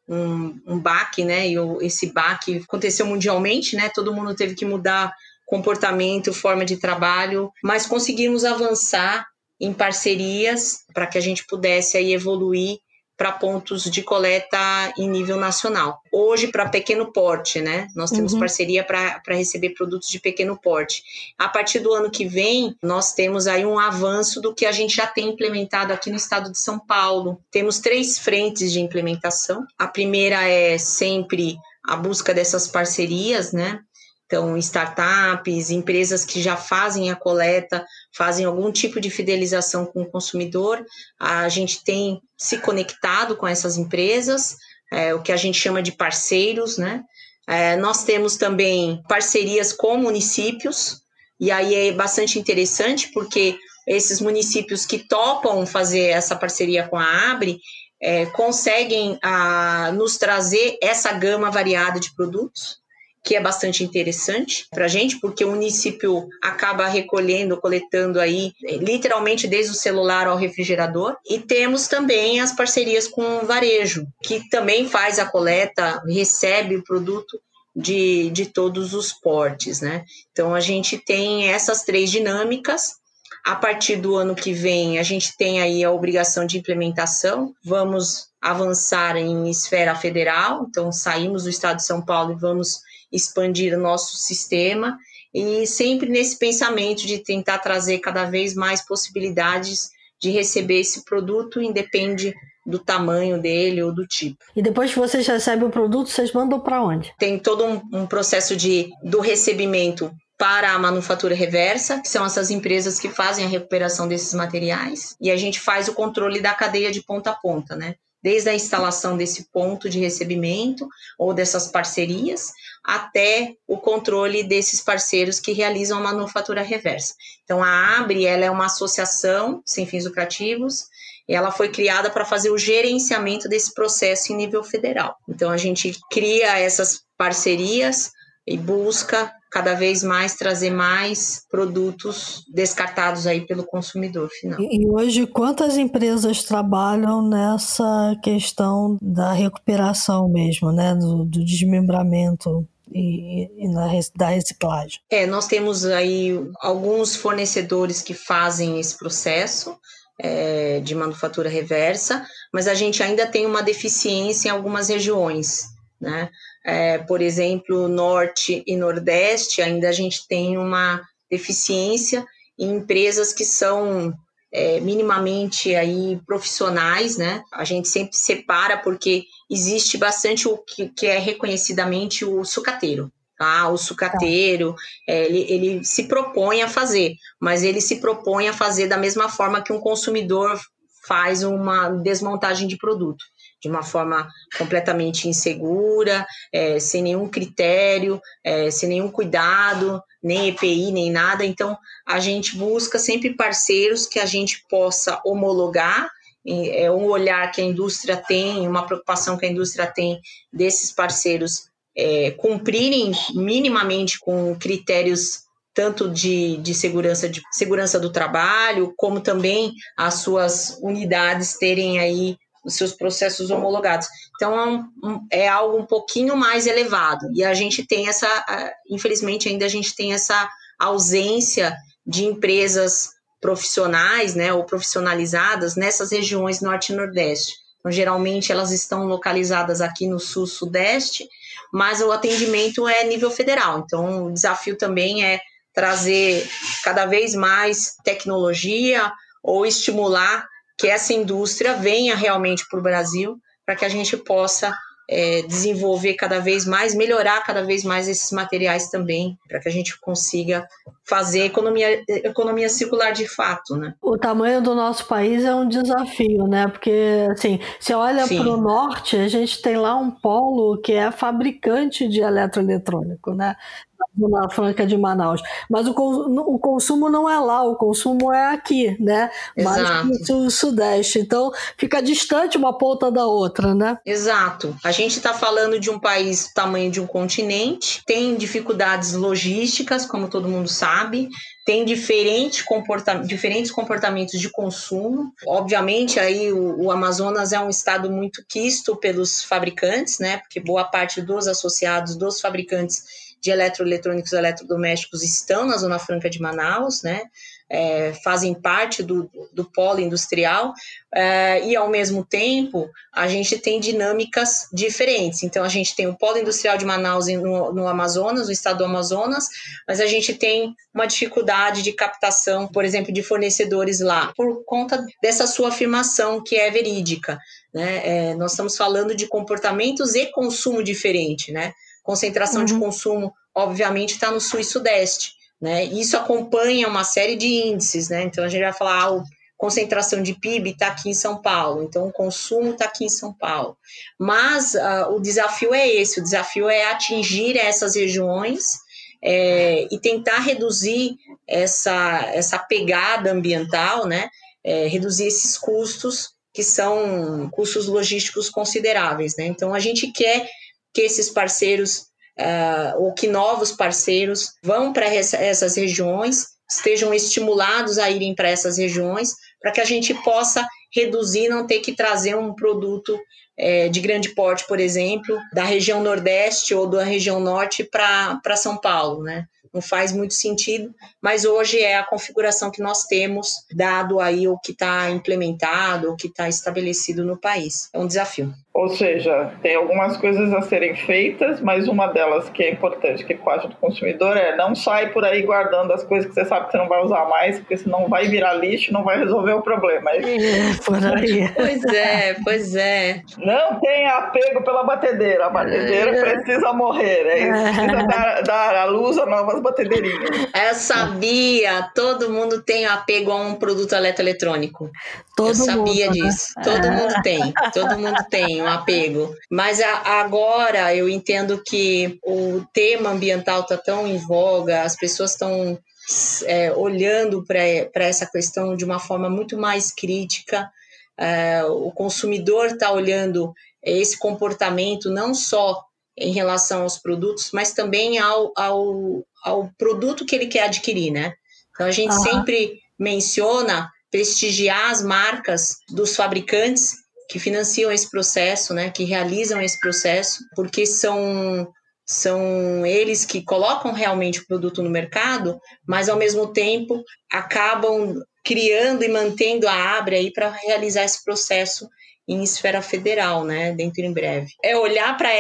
Speaker 3: um, um baque, né? E esse baque aconteceu mundialmente, né? Todo mundo teve que mudar comportamento, forma de trabalho, mas conseguimos avançar em parcerias para que a gente pudesse aí evoluir para pontos de coleta em nível nacional. Hoje, para pequeno porte, né? Nós temos uhum. parceria para receber produtos de pequeno porte. A partir do ano que vem, nós temos aí um avanço do que a gente já tem implementado aqui no estado de São Paulo. Temos três frentes de implementação. A primeira é sempre a busca dessas parcerias, né? Então, startups, empresas que já fazem a coleta, fazem algum tipo de fidelização com o consumidor, a gente tem se conectado com essas empresas, é, o que a gente chama de parceiros, né? É, nós temos também parcerias com municípios, e aí é bastante interessante porque esses municípios que topam fazer essa parceria com a Abre é, conseguem a, ah, nos trazer essa gama variada de produtos que é bastante interessante para a gente, porque o município acaba recolhendo, coletando aí, literalmente desde o celular ao refrigerador. E temos também as parcerias com o varejo, que também faz a coleta, recebe o produto de, de todos os portes, né? Então a gente tem essas três dinâmicas. A partir do ano que vem, a gente tem aí a obrigação de implementação. Vamos avançar em esfera federal, então saímos do estado de São Paulo e vamos expandir o nosso sistema e sempre nesse pensamento de tentar trazer cada vez mais possibilidades de receber esse produto, independe do tamanho dele ou do tipo.
Speaker 1: E depois que vocês recebem o produto, vocês mandam para onde?
Speaker 3: Tem todo um, um, processo de do recebimento para a manufatura reversa, que são essas empresas que fazem a recuperação desses materiais, e a gente faz o controle da cadeia de ponta a ponta, né? Desde a instalação desse ponto de recebimento ou dessas parcerias, até o controle desses parceiros que realizam a manufatura reversa. Então, a ABRE ela é uma associação sem fins lucrativos ela foi criada para fazer o gerenciamento desse processo em nível federal. Então, a gente cria essas parcerias e busca cada vez mais trazer mais produtos descartados aí pelo consumidor final.
Speaker 1: E hoje quantas empresas trabalham nessa questão da recuperação mesmo, né, do, do desmembramento e, e na, da reciclagem?
Speaker 3: É, nós temos aí alguns fornecedores que fazem esse processo. É, de manufatura reversa, mas a gente ainda tem uma deficiência em algumas regiões, né? É, por exemplo, norte e nordeste, ainda a gente tem uma deficiência em empresas que são é, minimamente aí profissionais, né? A gente sempre separa porque existe bastante o que, que é reconhecidamente o sucateiro. Tá? O sucateiro, é, ele, ele se propõe a fazer, mas ele se propõe a fazer da mesma forma que um consumidor faz uma desmontagem de produto de uma forma completamente insegura, é, sem nenhum critério, é, sem nenhum cuidado, nem EPI, nem nada. Então, a gente busca sempre parceiros que a gente possa homologar. É um olhar que a indústria tem, uma preocupação que a indústria tem desses parceiros é, cumprirem minimamente com critérios tanto de, de segurança de segurança do trabalho, como também as suas unidades terem aí os seus processos homologados. Então, é, um, é, algo um pouquinho mais elevado. E a gente tem essa, infelizmente, ainda a gente tem essa ausência de empresas profissionais, né, ou profissionalizadas nessas regiões norte e nordeste. Então, geralmente elas estão localizadas aqui no sul sudeste, mas o atendimento é nível federal. Então, o desafio também é trazer cada vez mais tecnologia ou estimular que essa indústria venha realmente para o Brasil, para que a gente possa é, desenvolver cada vez mais, melhorar cada vez mais esses materiais também, para que a gente consiga fazer economia, economia circular de fato, né?
Speaker 1: O tamanho do nosso país é um desafio, né? Porque, assim, você olha para o norte, a gente tem lá um polo que é fabricante de eletroeletrônico, né? Zona Franca de Manaus. Mas o, o consumo não é lá, o consumo é aqui, né? Mais no Sudeste. Então, fica distante uma ponta da outra, né?
Speaker 3: Exato. A gente está falando de um país do tamanho de um continente, tem dificuldades logísticas, como todo mundo sabe, tem diferente comporta diferentes comportamentos de consumo. Obviamente, aí o, o, Amazonas é um estado muito quisto pelos fabricantes, né? Porque boa parte dos associados dos fabricantes de eletroeletrônicos e eletrodomésticos estão na Zona Franca de Manaus, né? É, fazem parte do, do polo industrial é, e, ao mesmo tempo, a gente tem dinâmicas diferentes. Então, a gente tem o polo industrial de Manaus no, no Amazonas, no estado do Amazonas, mas a gente tem uma dificuldade de captação, por exemplo, de fornecedores lá, por conta dessa sua afirmação que é verídica. Né? É, nós estamos falando de comportamentos e consumo diferente, né? Concentração uhum. de consumo, obviamente, está no sul e sudeste. Né? Isso acompanha uma série de índices, né? Então a gente vai falar, ah, concentração de PIB está aqui em São Paulo, então o consumo está aqui em São Paulo. Mas uh, o desafio é esse: o desafio é atingir essas regiões é, e tentar reduzir essa, essa pegada ambiental, né? É, reduzir esses custos que são custos logísticos consideráveis, né? Então a gente quer que esses parceiros uh, ou que novos parceiros vão para essas regiões, estejam estimulados a irem para essas regiões, para que a gente possa reduzir, não ter que trazer um produto é, de grande porte, por exemplo, da região Nordeste ou da região Norte para São Paulo, né? Não faz muito sentido, mas hoje é a configuração que nós temos, dado aí o que está implementado, o que está estabelecido no país. É um desafio.
Speaker 2: Ou seja, tem algumas coisas a serem feitas, mas uma delas que é importante, que parte do consumidor é não sai por aí guardando as coisas que você sabe que você não vai usar mais, porque senão vai virar lixo, não vai resolver o problema. É,
Speaker 1: por aí.
Speaker 3: Pois é, pois é.
Speaker 2: Não tenha apego pela batedeira, a batedeira é. precisa morrer, é isso. Precisa dar, dar à luz a novas batedeirinhas.
Speaker 3: Eu sabia, todo mundo tem apego a um produto eletroeletrônico. Todo Eu sabia mundo, né? disso. Né? Todo é. mundo tem, todo mundo tem um apego. Mas a, agora eu entendo que o tema ambiental está tão em voga, as pessoas estão é, olhando para essa questão de uma forma muito mais crítica. É, o consumidor está olhando esse comportamento não só em relação aos produtos, mas também ao, ao, ao produto que ele quer adquirir, né? Então a gente uhum. sempre menciona prestigiar as marcas dos fabricantes que financiam esse processo, né, que realizam esse processo, porque são são eles que colocam realmente o produto no mercado, mas ao mesmo tempo acabam criando e mantendo a Abre aí para realizar esse processo em esfera federal, né, dentro em breve. É olhar para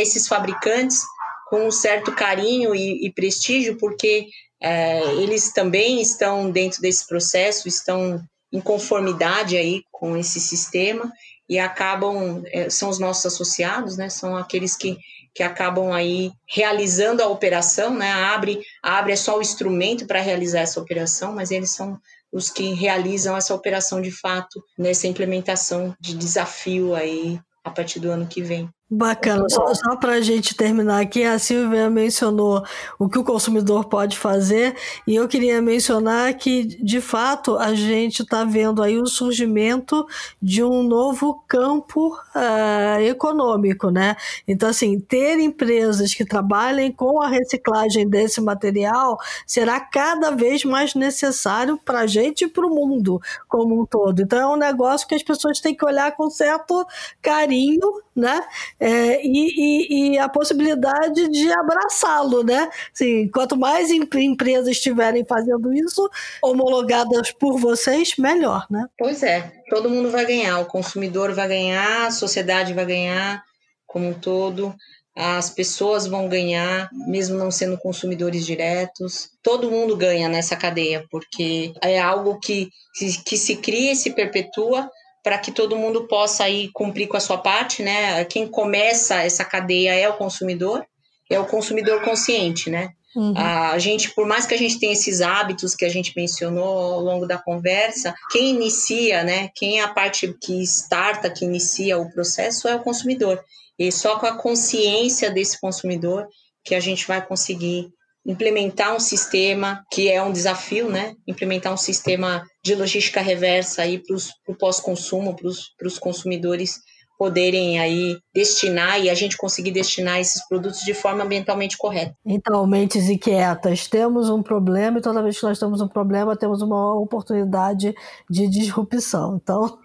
Speaker 3: esses fabricantes com um certo carinho e, e prestígio, porque é, eles também estão dentro desse processo, estão em conformidade aí com esse sistema e acabam, é, são os nossos associados, né? São aqueles que, que acabam aí realizando a operação, né? Abre, Abre é só o instrumento para realizar essa operação, mas eles são os que realizam essa operação de fato nessa implementação de desafio aí a partir do ano que vem.
Speaker 1: Bacana, só, só para a gente terminar aqui, a Silvia mencionou o que o consumidor pode fazer, e eu queria mencionar que, de fato, a gente está vendo aí o surgimento de um novo campo uh, econômico, né? Então, assim, ter empresas que trabalhem com a reciclagem desse material será cada vez mais necessário para a gente e para o mundo como um todo. Então, é um negócio que as pessoas têm que olhar com certo carinho, né? É, e, e, e, a possibilidade de abraçá-lo, né? Assim, quanto mais empresas estiverem fazendo isso, homologadas por vocês, melhor, né?
Speaker 3: Pois é, todo mundo vai ganhar, o consumidor vai ganhar, a sociedade vai ganhar como um todo as pessoas vão ganhar, mesmo não sendo consumidores diretos. Todo mundo ganha nessa cadeia, porque é algo que, que, que se cria e se perpetua para que todo mundo possa aí cumprir com a sua parte, né? Quem começa essa cadeia é o consumidor, é o consumidor consciente, né? Uhum. A gente, por mais que a gente tenha esses hábitos que a gente mencionou ao longo da conversa, quem inicia, né? Quem é a parte que starta, que inicia o processo é o consumidor. E só com a consciência desse consumidor que a gente vai conseguir implementar um sistema que é um desafio, né? Implementar um sistema de logística reversa aí para o pós-consumo, para os consumidores poderem aí destinar e a gente conseguir destinar esses produtos de forma ambientalmente correta.
Speaker 1: Então, mentes inquietas, temos um problema e toda vez que nós temos um problema, temos uma oportunidade de disrupção. Então,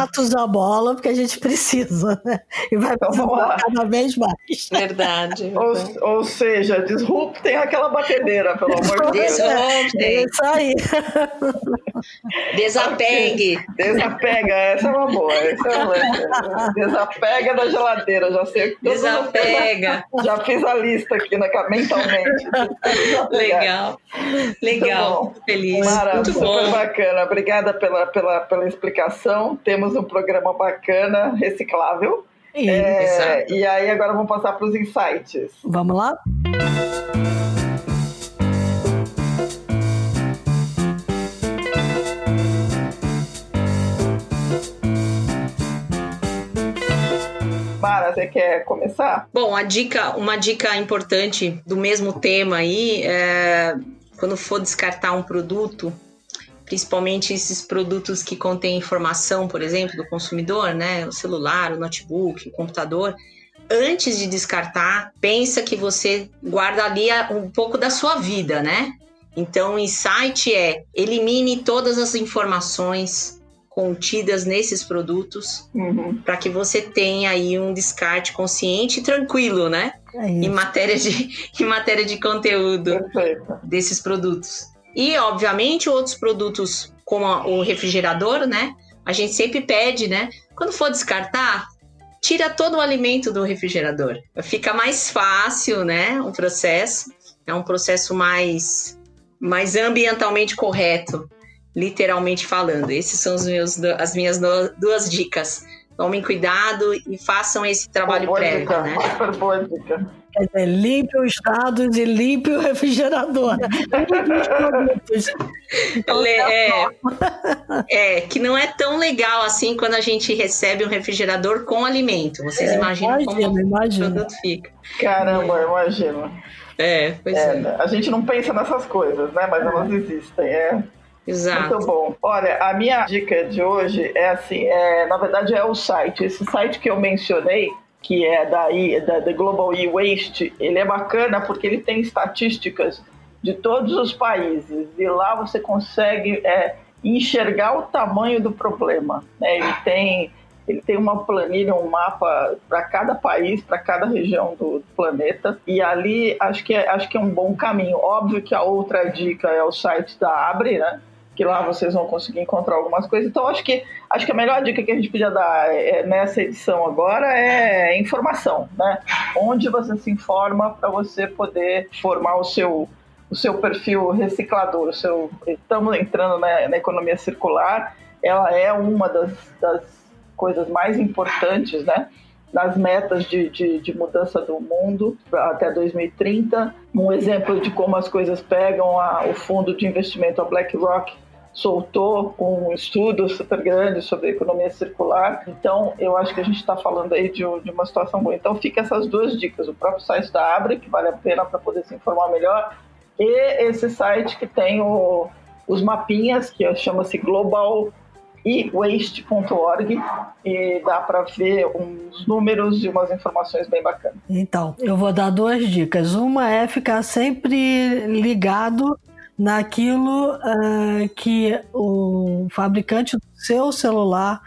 Speaker 1: atos a bola, porque a gente precisa, né? E vai então, precisar cada vez mais.
Speaker 3: Verdade.
Speaker 2: ou, ou seja, disruptem aquela batedeira, pelo amor de Deus.
Speaker 3: Disruptem. É isso aí. Desapegue.
Speaker 2: Desapega, essa é uma boa. Essa é uma... Desapega da geladeira, já sei.
Speaker 3: Desapega.
Speaker 2: Já fiz a lista aqui na, mentalmente.
Speaker 3: Legal. Legal. Muito feliz.
Speaker 2: Mara,
Speaker 3: Muito
Speaker 2: super
Speaker 3: bom.
Speaker 2: bacana. Obrigada pela, pela, pela explicação. Temos um programa bacana, reciclável. É, e aí agora vamos passar para os insights.
Speaker 1: Vamos lá?
Speaker 2: Você quer começar?
Speaker 3: Bom, a dica, uma dica importante do mesmo tema aí, é, quando for descartar um produto, principalmente esses produtos que contêm informação, por exemplo, do consumidor, né, o celular, o notebook, o computador, antes de descartar, pensa que você guarda ali um pouco da sua vida, né? Então, o insight é elimine todas as informações contidas nesses produtos uhum. para que você tenha aí um descarte consciente e tranquilo, né? É em matéria de em matéria de conteúdo Perfeito. desses produtos. E obviamente outros produtos como o refrigerador, né? A gente sempre pede, né? Quando for descartar, tira todo o alimento do refrigerador. Fica mais fácil, né? O processo é um processo mais mais ambientalmente correto literalmente falando. Esses são os meus, as minhas duas dicas. Tomem cuidado e façam esse trabalho boa prévio,
Speaker 2: dica.
Speaker 3: né?
Speaker 2: Super boa dica.
Speaker 1: Quer dizer, limpe os dados e limpe o refrigerador.
Speaker 3: Então, é, é, que não é tão legal assim quando a gente recebe um refrigerador com alimento. Vocês é, imaginam imagino, como imagino. o produto fica.
Speaker 2: Caramba, é. imagino.
Speaker 3: É, pois é, é.
Speaker 2: A gente não pensa nessas coisas, né? Mas elas existem. É.
Speaker 3: Exato.
Speaker 2: Muito bom. Olha, a minha dica de hoje é assim, é, na verdade é o site. Esse site que eu mencionei, que é da, da, da Global E-Waste, ele é bacana porque ele tem estatísticas de todos os países e lá você consegue é, enxergar o tamanho do problema. Né? Ele tem ele tem uma planilha, um mapa para cada país, para cada região do planeta. E ali acho que, é, acho que é um bom caminho. Óbvio que a outra dica é o site da Abre, né? Que lá vocês vão conseguir encontrar algumas coisas. Então, acho que, acho que a melhor dica que a gente podia dar é, nessa edição agora é informação, né? Onde você se informa para você poder formar o seu, o seu perfil reciclador. O seu, estamos entrando na, na economia circular, ela é uma das, das coisas mais importantes, né? Nas metas de, de, de, mudança do mundo até 2030. Um exemplo de como as coisas pegam a, o fundo de investimento, a BlackRock, soltou um estudo super grande sobre economia circular. Então, eu acho que a gente está falando aí de, de, uma situação boa. Então, fica essas duas dicas: o próprio site da Abre, que vale a pena para poder se informar melhor, e esse site que tem o, os mapinhas, que chama-se Global ewaste.org e dá para ver uns números e umas informações bem bacanas.
Speaker 1: Então, eu vou dar duas dicas. Uma é ficar sempre ligado naquilo uh, que o fabricante do seu celular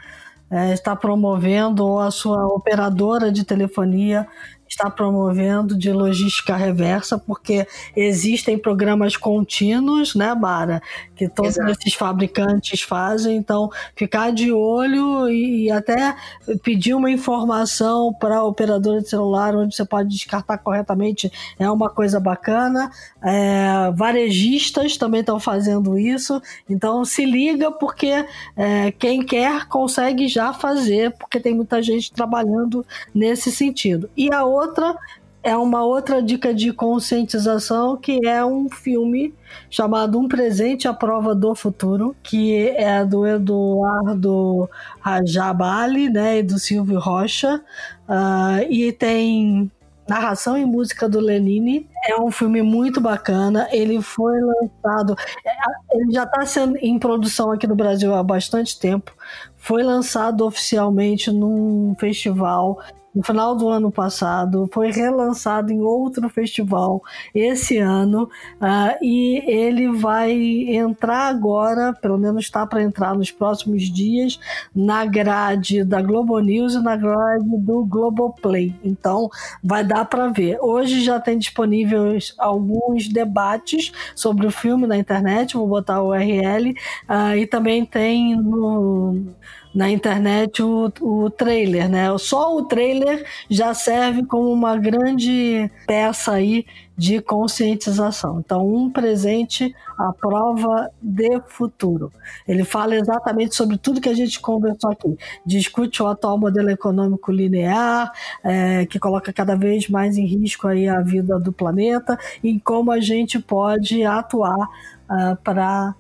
Speaker 1: é, está promovendo, ou a sua operadora de telefonia está promovendo de logística reversa, porque existem programas contínuos, né, Mara? Que todos Exato. esses fabricantes fazem. Então, ficar de olho e, e até pedir uma informação para a operadora de celular onde você pode descartar corretamente é uma coisa bacana. É, varejistas também estão fazendo isso. Então, se liga, porque é, quem quer consegue já fazer, porque tem muita gente trabalhando nesse sentido. E a outra é uma outra dica de conscientização que é um filme chamado Um Presente à Prova do Futuro, que é do Eduardo Rajabali, né, e do Silvio Rocha, uh, e tem narração e música do Lenine. É um filme muito bacana. Ele foi lançado, é, ele já está sendo em produção aqui no Brasil há bastante tempo. Foi lançado oficialmente num festival no final do ano passado, foi relançado em outro festival esse ano uh, e ele vai entrar agora, pelo menos está para entrar nos próximos dias, na grade da Globo News e na grade do Globoplay. Então vai dar para ver. Hoje já tem disponíveis alguns debates sobre o filme na internet, vou botar o URL, uh, e também tem no na internet o, o trailer, né? Só o trailer já serve como uma grande peça aí de conscientização. Então, um presente à prova de futuro. Ele fala exatamente sobre tudo que a gente conversou aqui. Discute o atual modelo econômico linear, é, que coloca cada vez mais em risco aí a vida do planeta, e como a gente pode atuar uh, para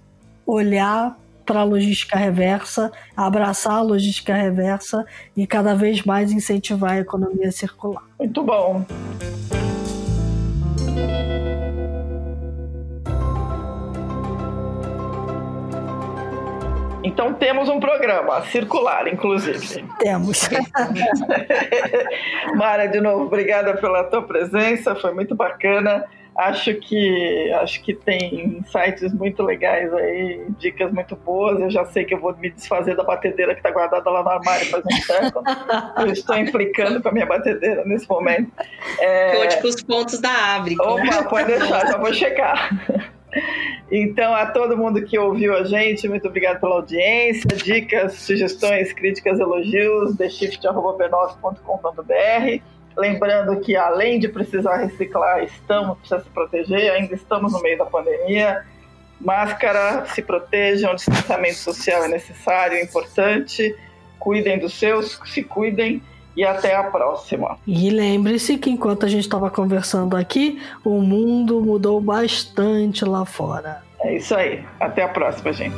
Speaker 1: olhar para a logística reversa, abraçar a logística reversa e cada vez mais incentivar a economia circular.
Speaker 2: Muito bom. Então temos um programa circular, inclusive.
Speaker 1: Temos.
Speaker 2: Mara, de novo, obrigada pela tua presença, foi muito bacana. Acho que acho que tem sites muito legais aí, dicas muito boas. Eu já sei que eu vou me desfazer da batedeira que está guardada lá no armário faz um século. eu estou implicando com a minha batedeira nesse momento.
Speaker 3: É... Conte com os pontos da Abre.
Speaker 2: Opa, pode deixar, já vou checar. Então, a todo mundo que ouviu a gente, muito obrigado pela audiência. Dicas, sugestões, críticas, elogios, theshift.b9.com.br. Lembrando que além de precisar reciclar, estamos precisa se proteger, ainda estamos no meio da pandemia. Máscara, se protejam, distanciamento social é necessário, é importante. Cuidem dos seus, se cuidem e até a próxima.
Speaker 1: E lembre-se que enquanto a gente estava conversando aqui, o mundo mudou bastante lá fora.
Speaker 2: É isso aí. Até a próxima, gente.